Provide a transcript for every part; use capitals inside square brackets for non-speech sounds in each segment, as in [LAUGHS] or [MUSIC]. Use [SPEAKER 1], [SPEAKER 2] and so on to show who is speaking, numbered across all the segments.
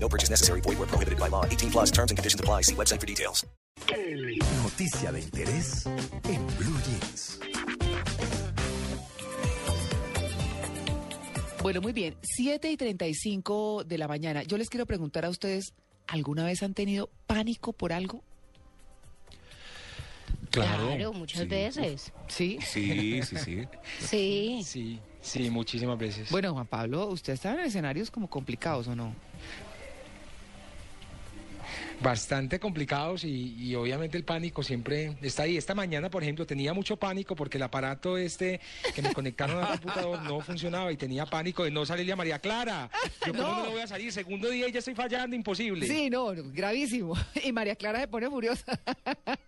[SPEAKER 1] No purchase necessary. Void where prohibited by law. 18 plus terms and conditions apply. See website for details.
[SPEAKER 2] Noticia de interés en Blue Jeans.
[SPEAKER 3] Bueno, muy bien. 7 y 35 de la mañana. Yo les quiero preguntar a ustedes, ¿alguna vez han tenido pánico por algo?
[SPEAKER 4] Claro, muchas veces.
[SPEAKER 3] ¿Sí?
[SPEAKER 5] Sí, sí, sí. [LAUGHS]
[SPEAKER 4] Sí.
[SPEAKER 6] Sí, sí, muchísimas veces.
[SPEAKER 3] Bueno, Juan Pablo, usted está en escenarios como complicados, ¿o no?
[SPEAKER 6] Bastante complicados y, y obviamente el pánico siempre está ahí. Esta mañana, por ejemplo, tenía mucho pánico porque el aparato este que me conectaron al computador no funcionaba y tenía pánico de no salirle a María Clara. Yo cómo no, le voy a salir, segundo día y ya estoy fallando, imposible.
[SPEAKER 3] Sí, no, no, gravísimo. [LAUGHS] Y María Clara se pone furiosa.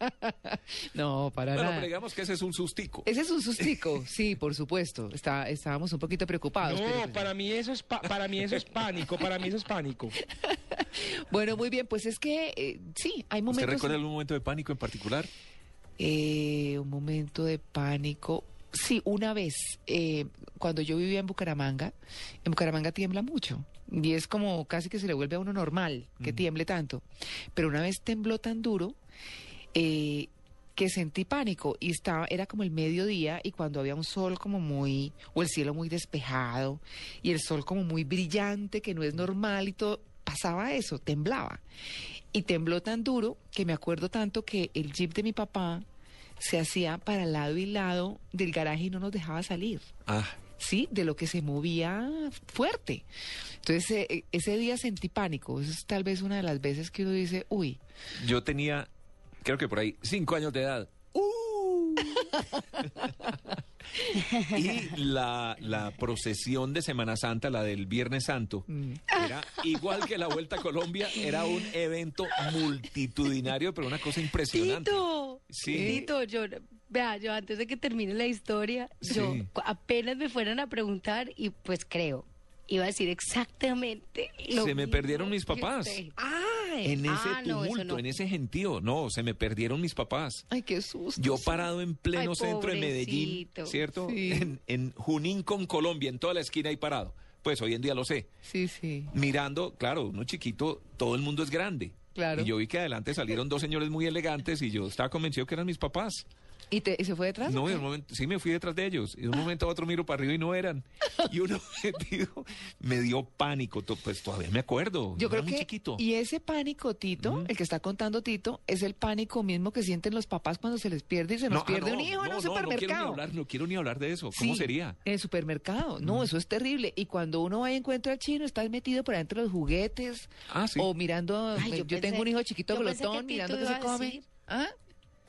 [SPEAKER 3] [LAUGHS] no, para
[SPEAKER 5] Bueno,
[SPEAKER 3] nada.
[SPEAKER 5] pero digamos que ese es un sustico.
[SPEAKER 3] Ese es un sustico, [LAUGHS] sí, por supuesto. Está, estábamos un poquito preocupados.
[SPEAKER 6] No,
[SPEAKER 3] pues-
[SPEAKER 6] para mí eso es pa- para mí eso es pánico, para mí eso es pánico. [LAUGHS]
[SPEAKER 3] Bueno, muy bien, pues es que eh, sí, hay
[SPEAKER 5] ¿Usted
[SPEAKER 3] momentos.
[SPEAKER 5] recuerda algún momento de pánico en particular?
[SPEAKER 3] Eh, un momento de pánico. Sí, una vez, eh, cuando yo vivía en Bucaramanga, en Bucaramanga tiembla mucho. Y es como casi que se le vuelve a uno normal que tiemble tanto. Pero una vez tembló tan duro eh, que sentí pánico y estaba, era como el mediodía y cuando había un sol como muy, o el cielo muy despejado y el sol como muy brillante, que no es normal y todo, pasaba eso, temblaba. Y tembló tan duro que me acuerdo tanto que el jeep de mi papá se hacía para lado y lado del garaje y no nos dejaba salir.
[SPEAKER 5] Ah,
[SPEAKER 3] Sí, de lo que se movía fuerte. Entonces, eh, ese día sentí pánico. Eso es tal vez una de las veces que uno dice, uy,
[SPEAKER 5] yo tenía, creo que por ahí, cinco años de edad. ¡Uh! [LAUGHS] y la, la procesión de Semana Santa, la del Viernes Santo,
[SPEAKER 3] Mm.
[SPEAKER 5] era igual que la Vuelta a Colombia, era un evento multitudinario, pero una cosa impresionante.
[SPEAKER 4] Tito,
[SPEAKER 5] Sí.
[SPEAKER 4] Tito, yo, vea, yo antes de que termine la historia, yo
[SPEAKER 5] Sí.
[SPEAKER 4] apenas me fueran a preguntar y pues creo, iba a decir exactamente lo
[SPEAKER 5] Se me
[SPEAKER 4] mismo
[SPEAKER 5] perdieron mis papás.
[SPEAKER 4] usted.
[SPEAKER 5] En ese
[SPEAKER 4] Ah,
[SPEAKER 5] tumulto,
[SPEAKER 4] no.
[SPEAKER 5] en ese gentío, no, se me perdieron mis papás.
[SPEAKER 3] ay, qué susto.
[SPEAKER 5] Yo parado en pleno
[SPEAKER 4] Ay,
[SPEAKER 5] centro de Medellín. ¿cierto?
[SPEAKER 3] Sí.
[SPEAKER 5] En, en Junín con Colombia, en toda la esquina ahí parado. Pues hoy en día lo sé.
[SPEAKER 3] Sí, sí,
[SPEAKER 5] Mirando, claro, uno chiquito, todo el mundo es grande.
[SPEAKER 3] claro.
[SPEAKER 5] Y yo vi que adelante salieron dos señores muy elegantes y yo estaba convencido que eran mis papás.
[SPEAKER 3] ¿Y, te- y se fue detrás?
[SPEAKER 5] No, de un momento, sí me fui detrás de ellos. Y de un momento a otro miro para arriba y no eran. Y uno [LAUGHS] metido, me dio pánico. to- Pues todavía me acuerdo.
[SPEAKER 3] Yo creo
[SPEAKER 5] muy
[SPEAKER 3] que
[SPEAKER 5] chiquito.
[SPEAKER 3] y ese pánico, Tito, el que está contando Tito, es el pánico mismo que sienten los papás cuando se les pierde y se nos
[SPEAKER 5] ah,
[SPEAKER 3] pierde
[SPEAKER 5] no,
[SPEAKER 3] un hijo en un
[SPEAKER 5] no, No quiero ni
[SPEAKER 3] supermercado.
[SPEAKER 5] hablar, no quiero ni hablar de eso. ¿Cómo
[SPEAKER 3] Sí,
[SPEAKER 5] sería?
[SPEAKER 3] En el supermercado. No, eso es terrible. Y cuando uno va y encuentra al chino, estás metido por adentro de los juguetes
[SPEAKER 5] Ah, sí.
[SPEAKER 3] o mirando.
[SPEAKER 4] Ay,
[SPEAKER 3] yo
[SPEAKER 4] yo pensé-
[SPEAKER 3] tengo un hijo chiquito
[SPEAKER 4] que
[SPEAKER 3] glotón
[SPEAKER 4] Tito
[SPEAKER 3] mirando que se come.
[SPEAKER 4] decir-
[SPEAKER 3] ¿Ah?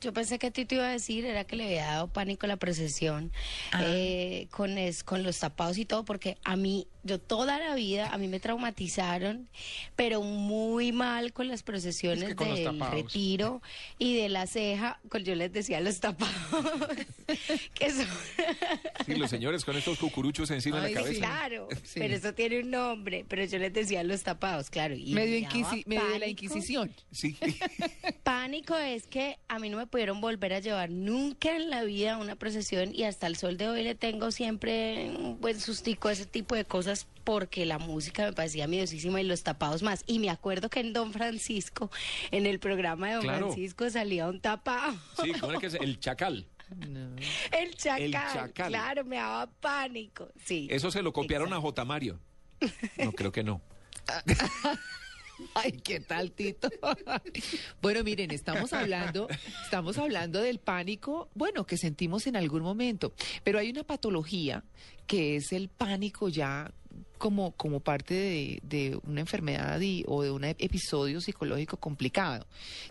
[SPEAKER 4] Yo pensé que Tito iba a decir era que le había dado pánico la procesión
[SPEAKER 3] Ah.
[SPEAKER 4] eh, con, es, con los tapados y todo, porque a mí, yo toda la vida, a mí me traumatizaron, pero muy mal con las procesiones
[SPEAKER 6] Es que con
[SPEAKER 4] del retiro y de la ceja, con, yo les decía los tapados, [LAUGHS] que son...
[SPEAKER 5] Sí, los señores con estos cucuruchos encima de la
[SPEAKER 3] sí.
[SPEAKER 5] cabeza.
[SPEAKER 4] Claro, [LAUGHS]
[SPEAKER 3] Sí.
[SPEAKER 4] pero eso tiene un nombre, pero yo les decía los tapados, claro. Y
[SPEAKER 3] Medio, medio de la. Inquisición.
[SPEAKER 5] Sí. [LAUGHS]
[SPEAKER 4] Pánico es que a mí no me pudieron volver a llevar nunca en la vida a una procesión y hasta el sol de hoy le tengo siempre un buen sustico a ese tipo de cosas porque la música me parecía miedosísima y los tapados más. Y me acuerdo que en Don Francisco, en el programa de Don
[SPEAKER 5] Claro.
[SPEAKER 4] Francisco salía un tapado.
[SPEAKER 5] Sí, ¿cómo era que es? El chacal.
[SPEAKER 3] No.
[SPEAKER 4] El chacal,
[SPEAKER 5] El chacal.
[SPEAKER 4] claro, me daba pánico. Sí.
[SPEAKER 5] Eso se lo copiaron
[SPEAKER 4] Exacto.
[SPEAKER 5] a J. Mario. No, creo que no. [LAUGHS]
[SPEAKER 3] Ay, ¿qué tal, Tito? bueno, miren, estamos hablando, estamos hablando del pánico, bueno, que sentimos en algún momento, pero hay una patología que es el pánico ya como, como parte de, de una enfermedad y- o de un episodio psicológico complicado,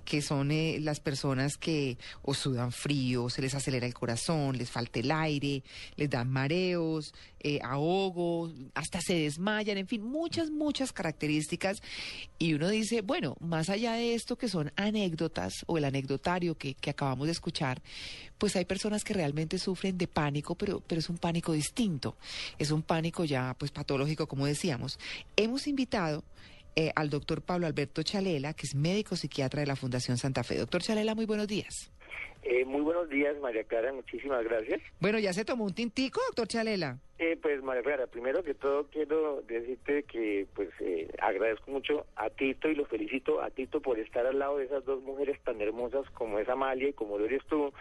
[SPEAKER 3] que son eh, las personas que o sudan frío, se les acelera el corazón, les falta el aire, les dan mareos, eh, ahogo, hasta se desmayan, en fin, muchas, muchas características. Y uno dice, bueno, más allá de esto que son anécdotas o el anecdotario que, que acabamos de escuchar, pues hay personas que realmente sufren de pánico, pero, pero es un pánico distinto. Es un pánico ya pues patológico, como decíamos. Hemos invitado eh, al doctor Pablo Alberto Chalela, que es médico psiquiatra de la Fundación Santa Fe. Doctor Chalela, muy buenos días.
[SPEAKER 7] Eh, muy buenos días, María Clara, muchísimas gracias.
[SPEAKER 3] Bueno, ¿ya se tomó un tintico, doctor Chalela?
[SPEAKER 7] Eh, pues, María Clara, primero que todo quiero decirte que pues eh, agradezco mucho a Tito y lo felicito a Tito por estar al lado de esas dos mujeres tan hermosas como es Amalia y como lo eres tú.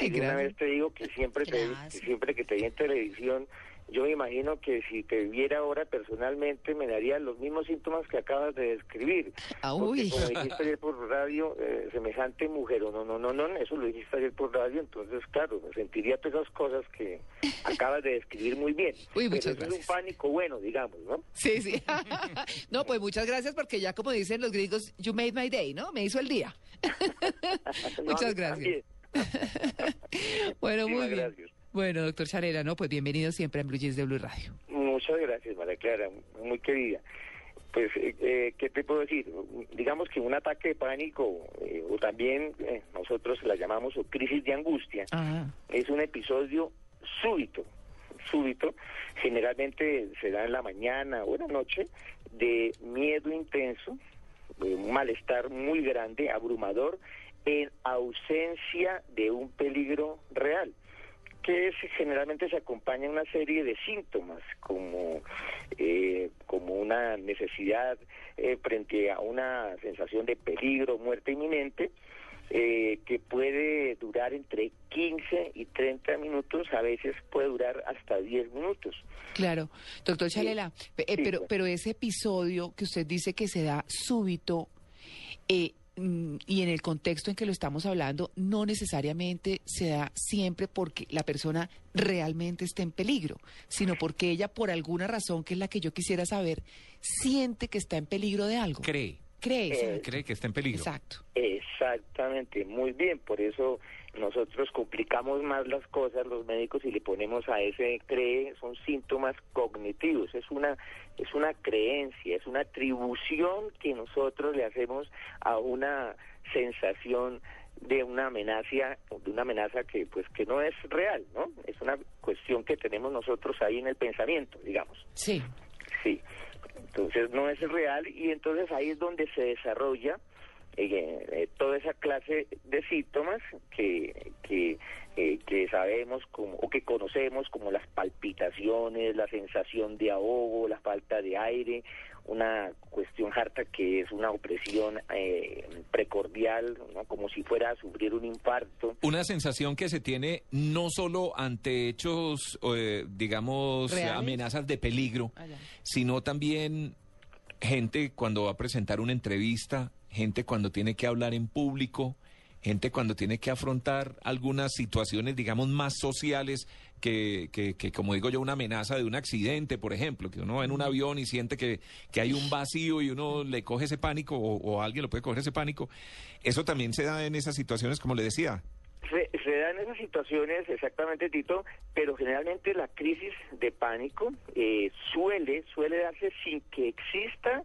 [SPEAKER 3] Ay,
[SPEAKER 7] y de una vez te digo que siempre te, que siempre que te vi en televisión, yo me imagino que si te viera ahora personalmente me daría los mismos síntomas que acabas de describir.
[SPEAKER 3] Ah,
[SPEAKER 7] Porque
[SPEAKER 3] uy.
[SPEAKER 7] como dijiste ayer por radio, eh, semejante mujer, o no, no, no, no, eso lo dijiste ayer por radio, entonces, claro, sentiría todas esas cosas que [LAUGHS] acabas de describir muy bien.
[SPEAKER 3] Uy,
[SPEAKER 7] Pero
[SPEAKER 3] muchas
[SPEAKER 7] es
[SPEAKER 3] gracias.
[SPEAKER 7] un pánico bueno, digamos, ¿no?
[SPEAKER 3] Sí, sí. [LAUGHS] no, pues muchas gracias porque ya como dicen los gringos, you made my day, ¿no? Me hizo el día. [LAUGHS]
[SPEAKER 7] No,
[SPEAKER 3] Muchas gracias. Bueno, muy bien.
[SPEAKER 7] gracias.
[SPEAKER 3] Bueno, doctor Chalela, no, pues bienvenido siempre en Blue Jeans de Blue Radio.
[SPEAKER 7] Muchas gracias, María Clara, muy querida. Pues, eh, eh, ¿qué te puedo decir? Digamos que un ataque de pánico, eh, o también eh, nosotros la llamamos o crisis de angustia, es un episodio súbito, súbito, generalmente se da en la mañana o en la noche, de miedo intenso, de un malestar muy grande, abrumador, en ausencia de un peligro real que es- generalmente se acompaña una serie de síntomas como eh, como una necesidad eh, frente a una sensación de peligro, muerte inminente, eh, que puede durar entre 15 y 30 minutos, a veces puede durar hasta 10 minutos.
[SPEAKER 3] claro. Doctor. Chalela, eh,
[SPEAKER 7] Sí,
[SPEAKER 3] pero,
[SPEAKER 7] pues.
[SPEAKER 3] pero ese episodio que usted dice que se da súbito, eh, y en el contexto en que lo estamos hablando, no necesariamente se da siempre porque la persona realmente esté en peligro, sino porque ella, por alguna razón, que es la que yo quisiera saber, siente que está en peligro de algo.
[SPEAKER 5] Cree,
[SPEAKER 3] Cree,
[SPEAKER 7] Eh,
[SPEAKER 5] cree que está en peligro.
[SPEAKER 3] Exacto.
[SPEAKER 7] Exactamente, muy bien, por eso nosotros complicamos más las cosas los médicos y le ponemos a ese cree, son síntomas cognitivos, es una es una creencia, es una atribución que nosotros le hacemos a una sensación de una amenaza, de una amenaza que pues que no es real, ¿no? Es una cuestión que tenemos nosotros ahí en el pensamiento, digamos.
[SPEAKER 3] Sí.
[SPEAKER 7] Sí, entonces no es real y entonces ahí es donde se desarrolla eh, eh, toda esa clase de síntomas que, que, eh, que sabemos como, o que conocemos como las palpitaciones, la sensación de ahogo, la falta de aire, una cuestión harta que es una opresión eh, precordial, ¿no? como si fuera a sufrir un infarto.
[SPEAKER 5] Una sensación que se tiene no solo ante hechos, eh, digamos,
[SPEAKER 3] ¿Reales?
[SPEAKER 5] amenazas de peligro,
[SPEAKER 3] Ah,
[SPEAKER 5] sino también gente cuando va a presentar una entrevista, gente cuando tiene que hablar en público, gente cuando tiene que afrontar algunas situaciones, digamos, más sociales que, que, que, como digo yo, una amenaza de un accidente, por ejemplo, que uno va en un avión y siente que, que hay un vacío y uno le coge ese pánico o, o alguien lo puede coger ese pánico. Eso también se da en esas situaciones, como le decía.
[SPEAKER 7] Se, se dan esas situaciones, exactamente, Tito, pero generalmente la crisis de pánico eh, suele, suele darse sin que exista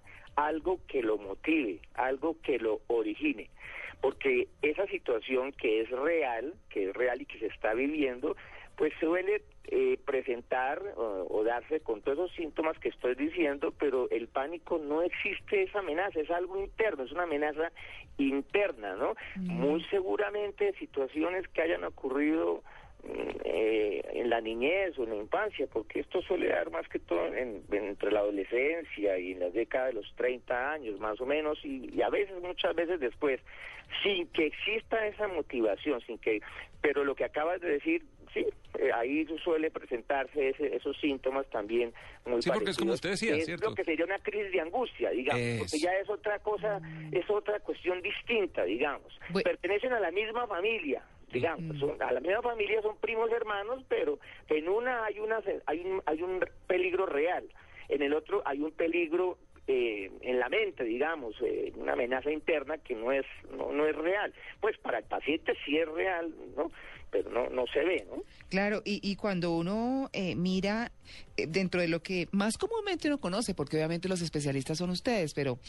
[SPEAKER 7] algo que lo motive, algo que lo origine. Porque esa situación que es real, que es real y que se está viviendo, pues suele eh, presentar o, o darse con todos esos síntomas que estoy diciendo, pero el pánico no existe esa amenaza, es algo interno, es una amenaza interna, ¿no? Muy seguramente situaciones que hayan ocurrido mm, eh, en la niñez o en la infancia, porque esto suele dar más que todo en- entre la adolescencia y en la década de los 30 años más o menos y, y a veces, muchas veces después, sin que exista esa motivación, sin que, pero lo que acabas de decir, sí, eh, ahí suele presentarse ese- esos síntomas también muy
[SPEAKER 5] Sí, porque es como usted decía,
[SPEAKER 7] es
[SPEAKER 5] ¿cierto?
[SPEAKER 7] lo que sería una crisis de angustia, digamos, porque
[SPEAKER 5] Eso.
[SPEAKER 7] ya es otra cosa, es otra cuestión distinta, digamos.
[SPEAKER 3] Bu-
[SPEAKER 7] Pertenecen a la misma familia, digamos, son- a la misma familia son primos hermanos, pero en una hay una hay un hay un peligro real, en el otro hay un peligro eh, en la mente, digamos, eh, una amenaza interna que no es no, no es real. Pues para el paciente sí es real, ¿no? Pero no, no se ve, ¿no?
[SPEAKER 3] Claro, y, y cuando uno eh, mira eh, dentro de lo que más comúnmente uno conoce, porque obviamente los especialistas son ustedes, pero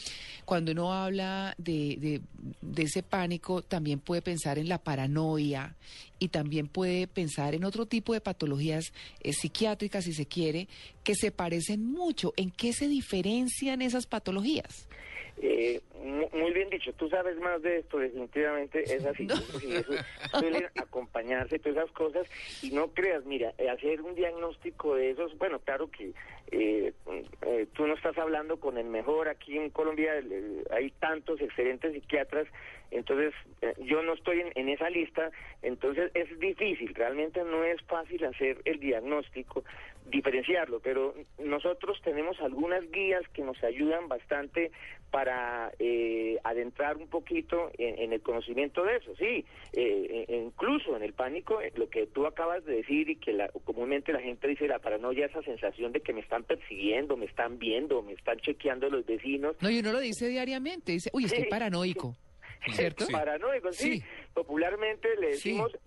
[SPEAKER 3] cuando uno habla de, de, de ese pánico, también puede pensar en la paranoia y también puede pensar en otro tipo de patologías eh, psiquiátricas, si se quiere, que se parecen mucho. ¿En qué se diferencian esas patologías?
[SPEAKER 7] Eh, mu- muy bien dicho, tú sabes más de esto, definitivamente es así. Sí, eso suelen acompañarse todas esas cosas y no creas, mira, eh, hacer un diagnóstico de esos, bueno, claro que eh, eh, tú no estás hablando con el mejor, aquí en Colombia hay tantos excelentes psiquiatras, entonces eh, yo no estoy en, en esa lista, entonces es difícil, realmente no es fácil hacer el diagnóstico, diferenciarlo, pero nosotros tenemos algunas guías que nos ayudan bastante para eh, adentrar un poquito en, en el conocimiento de eso, sí, eh, e- incluso en el pánico, eh, lo que tú acabas de decir y que la- comúnmente la gente dice la paranoia, esa sensación de que me están persiguiendo, me están viendo, me están chequeando los vecinos,
[SPEAKER 3] No, y uno lo dice diariamente, dice, uy, estoy
[SPEAKER 7] Sí.
[SPEAKER 3] paranoico, [LAUGHS] ¿cierto?
[SPEAKER 5] Sí.
[SPEAKER 7] Paranoico, sí.
[SPEAKER 3] Sí.
[SPEAKER 7] Popularmente le
[SPEAKER 3] Sí.
[SPEAKER 7] decimos,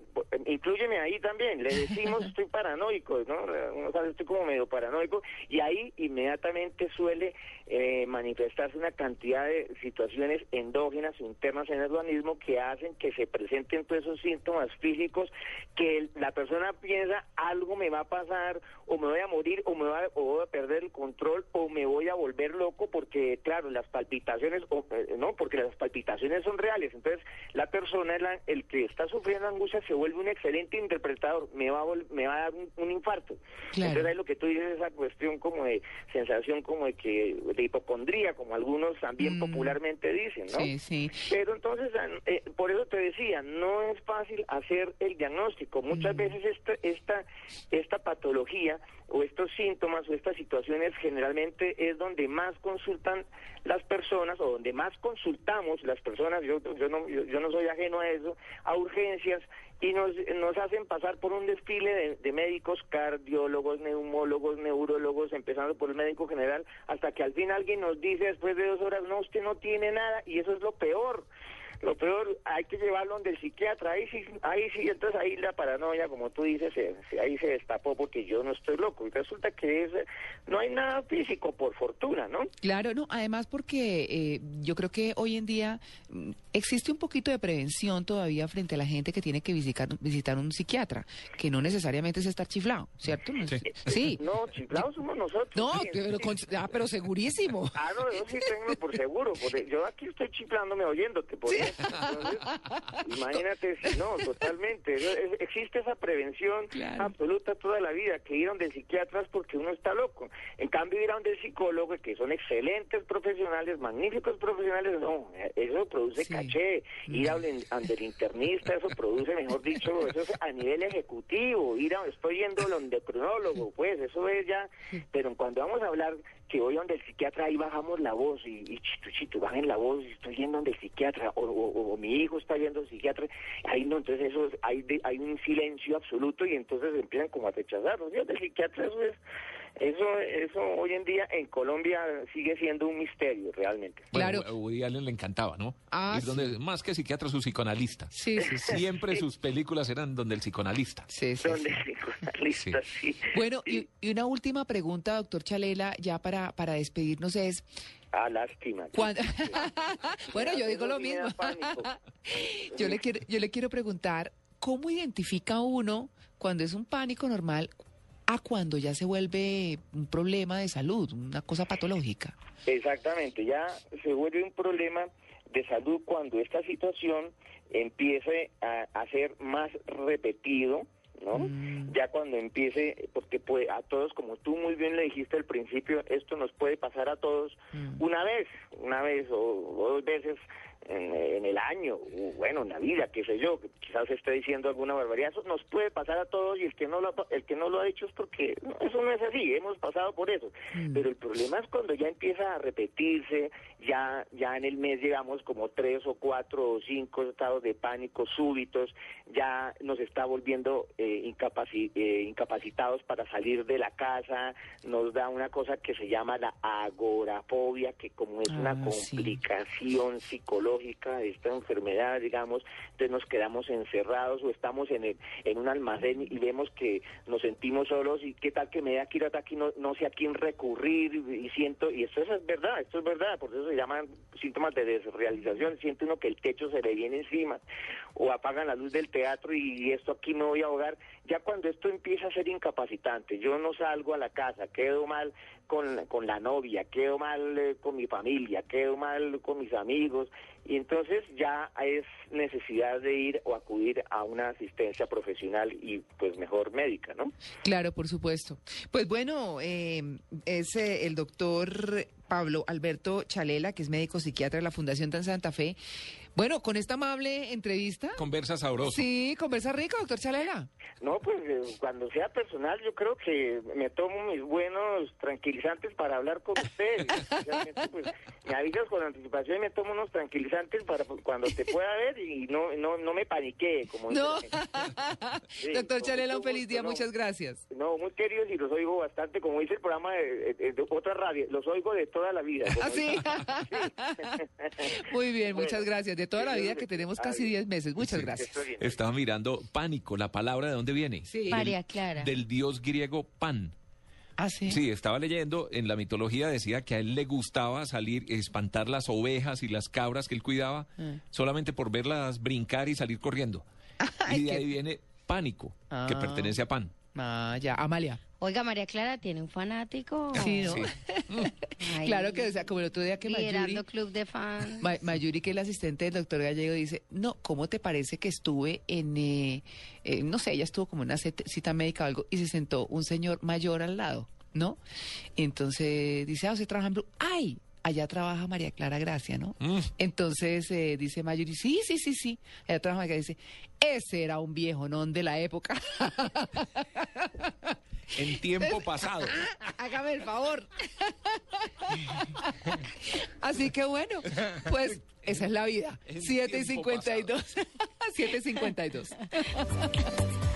[SPEAKER 7] incluyeme ahí también, le decimos [LAUGHS] estoy paranoico, ¿no? Uno sabe, estoy como medio paranoico y ahí inmediatamente suele eh, manifestarse una cantidad de situaciones endógenas o internas en el organismo que hacen que se presenten todos esos síntomas físicos que la persona piensa algo me va a pasar o me voy a morir o me va, o voy a perder el control o me voy a volver loco porque claro las palpitaciones o, eh, no porque las palpitaciones son reales entonces la persona la- el que está sufriendo angustia se vuelve un excelente interpretador me va a vol- me va a dar un, un infarto
[SPEAKER 3] Claro.
[SPEAKER 7] entonces ahí lo que tú dices esa cuestión como de sensación como de que de hipocondría como algunos también
[SPEAKER 3] Mm.
[SPEAKER 7] popularmente dicen no
[SPEAKER 3] Sí, sí.
[SPEAKER 7] pero entonces, eh, por eso te decía, no es fácil hacer el diagnóstico. Muchas
[SPEAKER 3] Mm.
[SPEAKER 7] veces esta, esta, esta patología o estos síntomas o estas situaciones generalmente es donde más consultan las personas o donde más consultamos las personas, yo, yo, no, yo, no soy ajeno a eso, a urgencias y nos, nos hacen pasar por un desfile de, de médicos, cardiólogos, neumólogos, neurólogos, empezando por el médico general, hasta que al fin alguien nos dice después de dos horas, no, usted no tiene nada y eso es lo peor. Lo peor, hay que llevarlo donde el psiquiatra, ahí sí, ahí sí, entonces ahí la paranoia, como tú dices, se- se- ahí se destapó porque yo no estoy loco. Y resulta que es, no hay nada físico, por fortuna, ¿no?
[SPEAKER 3] Claro, no, además porque eh, yo creo que hoy en día mm, existe un poquito de prevención todavía frente a la gente que tiene que visitar, visitar un psiquiatra, que no necesariamente es estar chiflado, ¿cierto?
[SPEAKER 5] Sí.
[SPEAKER 3] sí.
[SPEAKER 7] No, chiflados somos nosotros.
[SPEAKER 3] No,
[SPEAKER 7] sí.
[SPEAKER 3] pero, con- ah, pero segurísimo.
[SPEAKER 7] Ah, no, yo sí tengo por seguro, porque yo aquí estoy chiflándome oyéndote, por eso. Entonces, [LAUGHS] imagínate, si no, totalmente. Existe esa prevención
[SPEAKER 3] Claro.
[SPEAKER 7] absoluta toda la vida, que ir a donde el psiquiatra es porque uno está loco. En cambio, ir a donde el psicólogo, que son excelentes profesionales, magníficos profesionales, no, eso produce
[SPEAKER 3] Sí.
[SPEAKER 7] caché. Ir donde el internista, eso produce, mejor dicho, eso es a nivel ejecutivo. Ir a, estoy yendo al endocrinólogo, pues, eso es ya. Pero cuando vamos a hablar que voy donde el psiquiatra, ahí bajamos la voz y, y chito, bajen la voz, y estoy yendo donde el psiquiatra, o, o- o mi hijo está yendo al psiquiatra, ahí no, entonces eso es- hay, de- hay un silencio absoluto y entonces empiezan como a rechazarnos. Yo del psiquiatra eso es, eso, eso hoy en día en Colombia sigue siendo un misterio realmente.
[SPEAKER 3] Claro.
[SPEAKER 5] Bueno, a Woody Allen le encantaba, ¿no?
[SPEAKER 3] Ah,
[SPEAKER 5] Ir donde, Más que psiquiatra, su psicoanalista.
[SPEAKER 3] Sí, sí, sí.
[SPEAKER 5] Siempre sus películas eran donde el psicoanalista.
[SPEAKER 3] Sí, sí,
[SPEAKER 7] Donde
[SPEAKER 3] sí.
[SPEAKER 7] el psicoanalista, sí.
[SPEAKER 3] Bueno, y, y una última pregunta, doctor Chalela, ya para, para despedirnos es,
[SPEAKER 7] Ah, lástima.
[SPEAKER 3] ¿cuándo- [LAUGHS] bueno, yo digo lo
[SPEAKER 7] sí
[SPEAKER 3] mismo. [LAUGHS] yo, le quiero, yo le quiero preguntar, ¿cómo identifica uno cuando es un pánico normal a cuando ya se vuelve un problema de salud, una cosa patológica?
[SPEAKER 7] Exactamente, ya se vuelve un problema de salud cuando esta situación empiece a, a ser más repetido, ¿no?
[SPEAKER 3] Mm.
[SPEAKER 7] Ya cuando empiece, porque puede, a todos, como tú muy bien le dijiste al principio, esto nos puede pasar a todos
[SPEAKER 3] Mm.
[SPEAKER 7] una vez, una vez o, o dos veces en, en el año, o bueno, en la vida, qué sé yo, quizás esté diciendo alguna barbaridad, eso nos puede pasar a todos y el que no lo, ha- el que no lo ha hecho es porque no, eso no es así, hemos pasado por eso.
[SPEAKER 3] Mm.
[SPEAKER 7] Pero el problema es cuando ya empieza a repetirse, ya, ya en el mes llegamos como tres o cuatro o cinco estados de pánico súbitos, ya nos está volviendo eh, incapaci- eh, incapacitados para salir de la casa, nos da una cosa que se llama la agorafobia, que como es
[SPEAKER 3] Ah,
[SPEAKER 7] una
[SPEAKER 3] sí.
[SPEAKER 7] complicación psicológica, psicológica de esta enfermedad, digamos, entonces nos quedamos encerrados o estamos en, el, en un almacén y vemos que nos sentimos solos y qué tal que me da quiero aquí no, no sé a quién recurrir y siento, y esto es verdad, esto es verdad, por eso se llaman síntomas de desrealización, siente uno que el techo se le viene encima o apagan la luz del teatro y esto aquí me voy a ahogar, ya cuando esto empieza a ser incapacitante, yo no salgo a la casa, quedo mal con, con la novia, quedo mal eh, con mi familia, quedo mal con mis amigos, y entonces ya es necesidad de ir o acudir a una asistencia profesional y pues mejor médica, ¿no?
[SPEAKER 3] Claro, por supuesto. Pues bueno, eh, es eh, el doctor Pablo Alberto Chalela, que es médico psiquiatra de la Fundación Tan Santa Fe. Bueno, con esta amable entrevista.
[SPEAKER 5] Conversa sabroso.
[SPEAKER 3] Sí, conversa rico, doctor Chalela.
[SPEAKER 7] No, pues eh, cuando sea personal, yo creo que me tomo mis buenos tranquilizantes para hablar con ustedes. [LAUGHS] Realmente, pues, me avisas con anticipación y me tomo unos tranquilizantes para cuando te pueda ver y no no, no me paniquee, como
[SPEAKER 3] No. [LAUGHS]
[SPEAKER 7] Sí,
[SPEAKER 3] doctor Chalela, un feliz día,
[SPEAKER 7] no.
[SPEAKER 3] muchas gracias.
[SPEAKER 7] No, muy queridos y los oigo bastante, como dice el programa de, de- de otra radio, los oigo de toda la vida.
[SPEAKER 3] ¿Ah, [LAUGHS] sí? Muy bien,
[SPEAKER 7] Bueno,
[SPEAKER 3] muchas gracias. De toda la vida que tenemos casi
[SPEAKER 7] Ay,
[SPEAKER 3] 10 meses. Muchas
[SPEAKER 7] sí,
[SPEAKER 3] gracias.
[SPEAKER 5] Estaba mirando pánico, la palabra de dónde viene.
[SPEAKER 3] Sí.
[SPEAKER 4] María Clara.
[SPEAKER 5] Del dios griego Pan.
[SPEAKER 3] Ah, sí.
[SPEAKER 5] Sí, estaba leyendo, en la mitología decía que a él le gustaba salir, espantar las ovejas y las cabras que él cuidaba,
[SPEAKER 3] Ah.
[SPEAKER 5] solamente por verlas brincar y salir corriendo. [LAUGHS]
[SPEAKER 3] Ay,
[SPEAKER 5] y de
[SPEAKER 3] qué-
[SPEAKER 5] ahí viene pánico, que
[SPEAKER 3] Ah.
[SPEAKER 5] pertenece a Pan.
[SPEAKER 3] Ah, ya. Amalia.
[SPEAKER 4] Oiga, María Clara tiene un fanático.
[SPEAKER 3] Sí, ¿no?
[SPEAKER 5] Sí. [LAUGHS]
[SPEAKER 4] Ay,
[SPEAKER 3] Claro que, o sea, como el otro día que Mayuri,
[SPEAKER 4] Liderando club de fans.
[SPEAKER 3] Ma- Mayuri, que es la asistente del doctor Gallego, dice, no, ¿cómo te parece que estuve en, eh, eh, no sé, ella estuvo como en una cita médica o algo, y se sentó un señor mayor al lado, ¿no? Entonces dice, ah, ¿usted trabaja en Blue? ¡Ay! Allá trabaja María Clara Gracia, ¿no?
[SPEAKER 5] Mm.
[SPEAKER 3] Entonces eh, dice Mayuri, sí, sí, sí, sí. Allá trabaja María Gracia. Dice, ese era un viejo, ¿no? De la época. [LAUGHS]
[SPEAKER 5] En tiempo pasado.
[SPEAKER 3] Hágame el favor. Así que bueno, pues esa es la vida.
[SPEAKER 5] En
[SPEAKER 3] 7 y
[SPEAKER 5] tiempo
[SPEAKER 3] 52. 7 y 52. [LAUGHS]